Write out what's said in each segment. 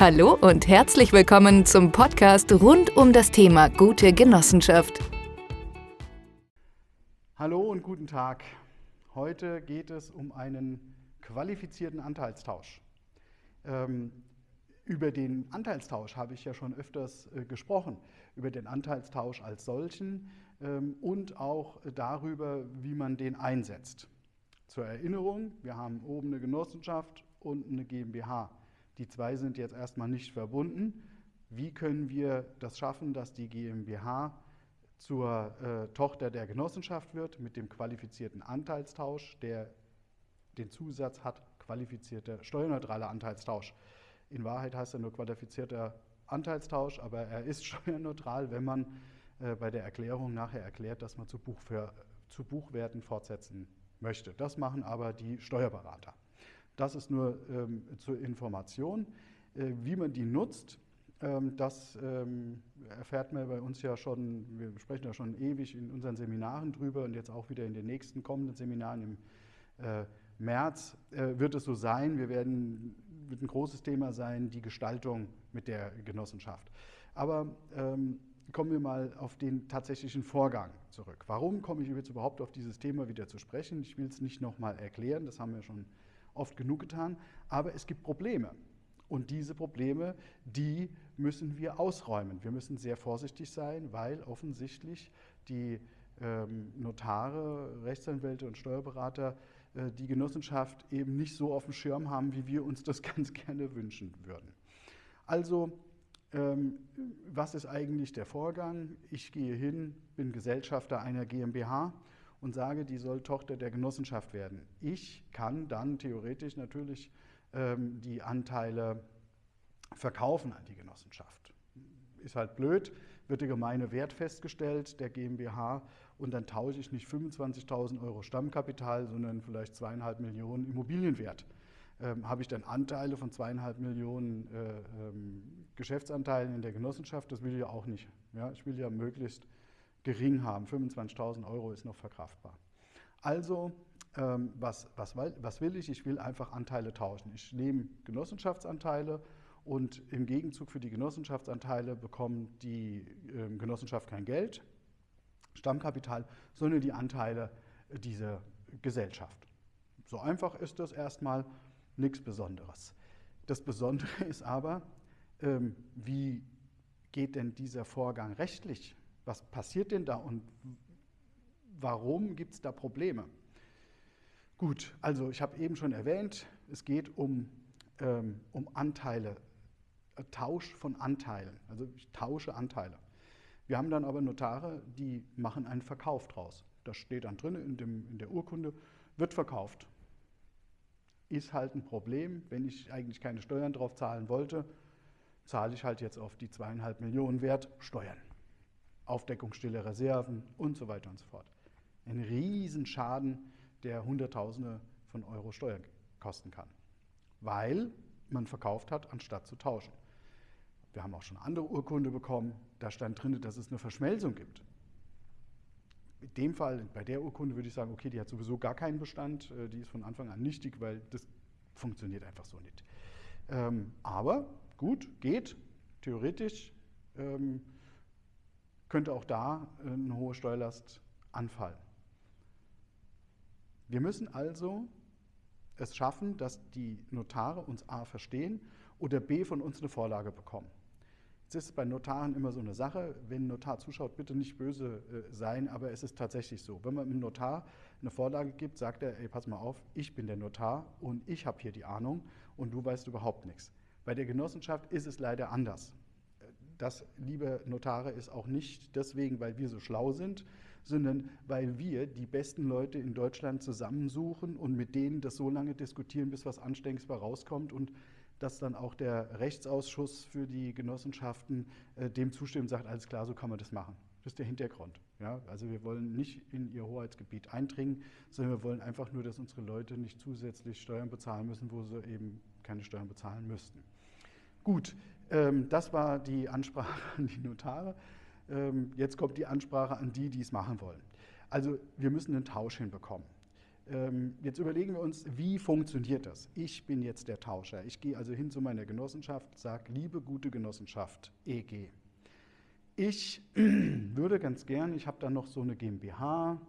Hallo und herzlich willkommen zum Podcast rund um das Thema gute Genossenschaft. Hallo und guten Tag. Heute geht es um einen qualifizierten Anteilstausch. Ähm, über den Anteilstausch habe ich ja schon öfters äh, gesprochen, über den Anteilstausch als solchen ähm, und auch darüber, wie man den einsetzt. Zur Erinnerung, wir haben oben eine Genossenschaft und eine GmbH. Die zwei sind jetzt erstmal nicht verbunden. Wie können wir das schaffen, dass die GmbH zur äh, Tochter der Genossenschaft wird mit dem qualifizierten Anteilstausch, der den Zusatz hat, qualifizierter steuerneutraler Anteilstausch. In Wahrheit heißt er nur qualifizierter Anteilstausch, aber er ist steuerneutral, wenn man äh, bei der Erklärung nachher erklärt, dass man zu, Buchver zu Buchwerten fortsetzen möchte. Das machen aber die Steuerberater. Das ist nur ähm, zur Information. Äh, wie man die nutzt, ähm, das ähm, erfährt man bei uns ja schon, wir sprechen ja schon ewig in unseren Seminaren drüber und jetzt auch wieder in den nächsten kommenden Seminaren im äh, März äh, wird es so sein. Wir werden, wird ein großes Thema sein, die Gestaltung mit der Genossenschaft. Aber ähm, kommen wir mal auf den tatsächlichen Vorgang zurück. Warum komme ich jetzt überhaupt auf dieses Thema wieder zu sprechen? Ich will es nicht nochmal erklären, das haben wir schon oft genug getan, aber es gibt Probleme. Und diese Probleme, die müssen wir ausräumen. Wir müssen sehr vorsichtig sein, weil offensichtlich die ähm, Notare, Rechtsanwälte und Steuerberater äh, die Genossenschaft eben nicht so auf dem Schirm haben, wie wir uns das ganz gerne wünschen würden. Also, ähm, was ist eigentlich der Vorgang? Ich gehe hin, bin Gesellschafter einer GmbH und sage, die soll Tochter der Genossenschaft werden. Ich kann dann theoretisch natürlich ähm, die Anteile verkaufen an die Genossenschaft. Ist halt blöd, wird der gemeine Wert festgestellt der GmbH und dann tausche ich nicht 25.000 Euro Stammkapital, sondern vielleicht zweieinhalb Millionen Immobilienwert. Ähm, habe ich dann Anteile von zweieinhalb Millionen äh, ähm, Geschäftsanteilen in der Genossenschaft? Das will ich ja auch nicht. Ja? Ich will ja möglichst gering haben. 25.000 Euro ist noch verkraftbar. Also, ähm, was, was, was will ich? Ich will einfach Anteile tauschen. Ich nehme Genossenschaftsanteile und im Gegenzug für die Genossenschaftsanteile bekommt die äh, Genossenschaft kein Geld, Stammkapital, sondern die Anteile dieser Gesellschaft. So einfach ist das erstmal, nichts Besonderes. Das Besondere ist aber, ähm, wie geht denn dieser Vorgang rechtlich was passiert denn da und warum gibt es da Probleme? Gut, also ich habe eben schon erwähnt, es geht um, ähm, um Anteile, äh, Tausch von Anteilen. Also ich tausche Anteile. Wir haben dann aber Notare, die machen einen Verkauf draus. Das steht dann drin in, dem, in der Urkunde, wird verkauft. Ist halt ein Problem, wenn ich eigentlich keine Steuern drauf zahlen wollte, zahle ich halt jetzt auf die zweieinhalb Millionen Wert Steuern. Aufdeckung stiller Reserven und so weiter und so fort. Ein Riesenschaden, der Hunderttausende von Euro Steuern kosten kann, weil man verkauft hat, anstatt zu tauschen. Wir haben auch schon andere Urkunde bekommen, da stand drin, dass es eine Verschmelzung gibt. In dem Fall, bei der Urkunde würde ich sagen, okay, die hat sowieso gar keinen Bestand, äh, die ist von Anfang an nichtig, weil das funktioniert einfach so nicht. Ähm, aber gut, geht, theoretisch. Könnte auch da äh, eine hohe Steuerlast anfallen. Wir müssen also es schaffen, dass die Notare uns A verstehen oder B von uns eine Vorlage bekommen. Es ist bei Notaren immer so eine Sache, wenn ein Notar zuschaut, bitte nicht böse äh, sein, aber es ist tatsächlich so. Wenn man einem Notar eine Vorlage gibt, sagt er, ey, pass mal auf, ich bin der Notar und ich habe hier die Ahnung und du weißt überhaupt nichts. Bei der Genossenschaft ist es leider anders. Das, liebe Notare, ist auch nicht deswegen, weil wir so schlau sind, sondern weil wir die besten Leute in Deutschland zusammensuchen und mit denen das so lange diskutieren, bis was Anständiges rauskommt und dass dann auch der Rechtsausschuss für die Genossenschaften äh, dem zustimmt und sagt, alles klar, so kann man das machen. Das ist der Hintergrund. Ja? Also wir wollen nicht in ihr Hoheitsgebiet eindringen, sondern wir wollen einfach nur, dass unsere Leute nicht zusätzlich Steuern bezahlen müssen, wo sie eben keine Steuern bezahlen müssten. Gut, ähm, das war die Ansprache an die Notare. Ähm, jetzt kommt die Ansprache an die, die es machen wollen. Also wir müssen einen Tausch hinbekommen. Ähm, jetzt überlegen wir uns, wie funktioniert das? Ich bin jetzt der Tauscher. Ich gehe also hin zu meiner Genossenschaft, sage, liebe gute Genossenschaft, EG. Ich würde ganz gern, ich habe da noch so eine GmbH,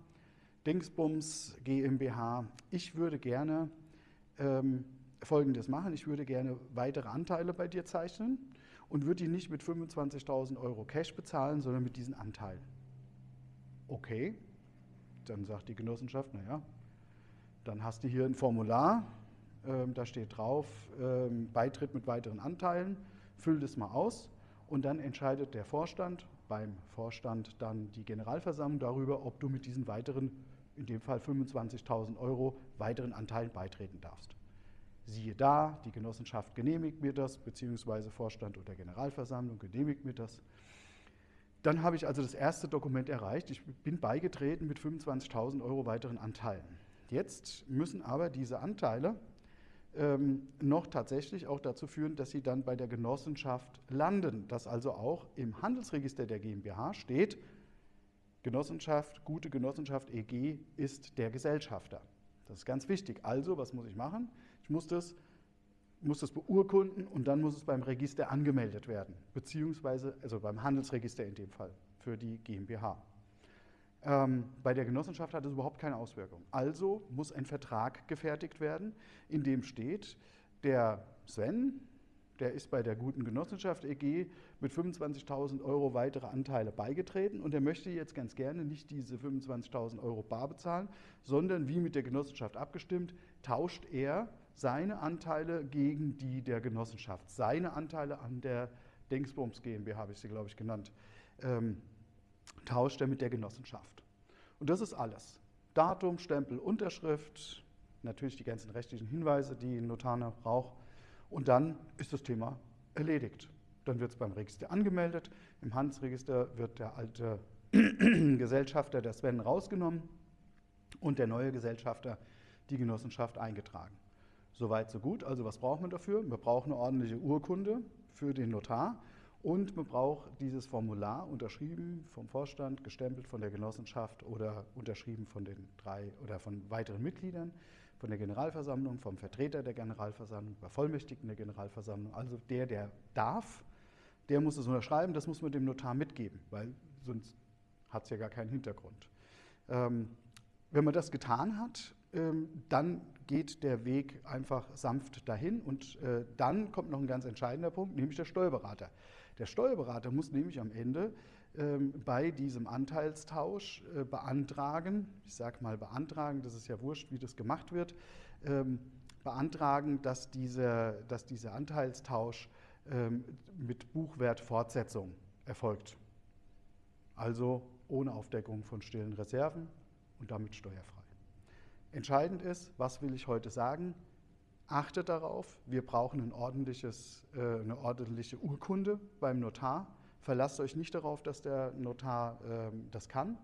Dingsbums GmbH. Ich würde gerne ähm, Folgendes machen. Ich würde gerne weitere Anteile bei dir zeichnen und würde die nicht mit 25.000 Euro Cash bezahlen, sondern mit diesen Anteilen. Okay, dann sagt die Genossenschaft, naja, dann hast du hier ein Formular, ähm, da steht drauf, ähm, Beitritt mit weiteren Anteilen, füll das mal aus und dann entscheidet der Vorstand, beim Vorstand dann die Generalversammlung darüber, ob du mit diesen weiteren, in dem Fall 25.000 Euro, weiteren Anteilen beitreten darfst. Siehe da, die Genossenschaft genehmigt mir das, beziehungsweise Vorstand oder Generalversammlung genehmigt mir das. Dann habe ich also das erste Dokument erreicht. Ich bin beigetreten mit 25.000 Euro weiteren Anteilen. Jetzt müssen aber diese Anteile ähm, noch tatsächlich auch dazu führen, dass sie dann bei der Genossenschaft landen, dass also auch im Handelsregister der GmbH steht, Genossenschaft, gute Genossenschaft EG ist der Gesellschafter. Das ist ganz wichtig. Also, was muss ich machen? Muss das, muss das beurkunden und dann muss es beim Register angemeldet werden, beziehungsweise also beim Handelsregister in dem Fall für die GmbH. Ähm, bei der Genossenschaft hat es überhaupt keine Auswirkung. Also muss ein Vertrag gefertigt werden, in dem steht, der Sven, der ist bei der guten Genossenschaft EG mit 25.000 Euro weitere Anteile beigetreten und er möchte jetzt ganz gerne nicht diese 25.000 Euro bar bezahlen, sondern wie mit der Genossenschaft abgestimmt, tauscht er seine Anteile gegen die der Genossenschaft. Seine Anteile an der Dingsbums GmbH, habe ich sie, glaube ich, genannt. Ähm, tauscht er mit der Genossenschaft. Und das ist alles. Datum, Stempel, Unterschrift, natürlich die ganzen rechtlichen Hinweise, die ein Notar braucht. Und dann ist das Thema erledigt. Dann wird es beim Register angemeldet. Im Handelsregister wird der alte Gesellschafter, der Sven, rausgenommen und der neue Gesellschafter, die Genossenschaft, eingetragen. Soweit, so gut. Also was braucht man dafür? Wir brauchen eine ordentliche Urkunde für den Notar und man braucht dieses Formular unterschrieben vom Vorstand, gestempelt von der Genossenschaft oder unterschrieben von den drei oder von weiteren Mitgliedern, von der Generalversammlung, vom Vertreter der Generalversammlung, Bevollmächtigten der Generalversammlung. Also der, der darf, der muss es unterschreiben, das muss man dem Notar mitgeben, weil sonst hat es ja gar keinen Hintergrund. Ähm, wenn man das getan hat, dann geht der Weg einfach sanft dahin und äh, dann kommt noch ein ganz entscheidender Punkt, nämlich der Steuerberater. Der Steuerberater muss nämlich am Ende ähm, bei diesem Anteilstausch äh, beantragen, ich sage mal beantragen, das ist ja wurscht, wie das gemacht wird, ähm, beantragen, dass, diese, dass dieser Anteilstausch ähm, mit Buchwertfortsetzung erfolgt. Also ohne Aufdeckung von stillen Reserven und damit steuerfrei. Entscheidend ist, was will ich heute sagen? Achtet darauf, wir brauchen ein äh, eine ordentliche Urkunde beim Notar. Verlasst euch nicht darauf, dass der Notar äh, das kann.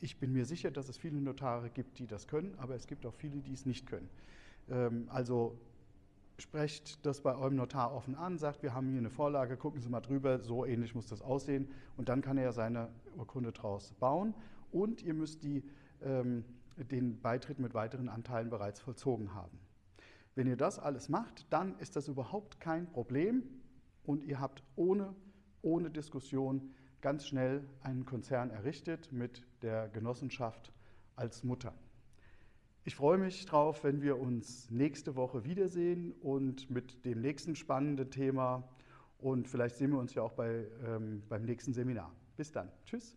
Ich bin mir sicher, dass es viele Notare gibt, die das können, aber es gibt auch viele, die es nicht können. Ähm, also sprecht das bei eurem Notar offen an, sagt, wir haben hier eine Vorlage, gucken Sie mal drüber, so ähnlich muss das aussehen und dann kann er seine Urkunde draus bauen und ihr müsst die, ähm, den Beitritt mit weiteren Anteilen bereits vollzogen haben. Wenn ihr das alles macht, dann ist das überhaupt kein Problem und ihr habt ohne, ohne Diskussion ganz schnell einen Konzern errichtet mit der Genossenschaft als Mutter. Ich freue mich drauf, wenn wir uns nächste Woche wiedersehen und mit dem nächsten spannenden Thema und vielleicht sehen wir uns ja auch bei, ähm, beim nächsten Seminar. Bis dann. Tschüss.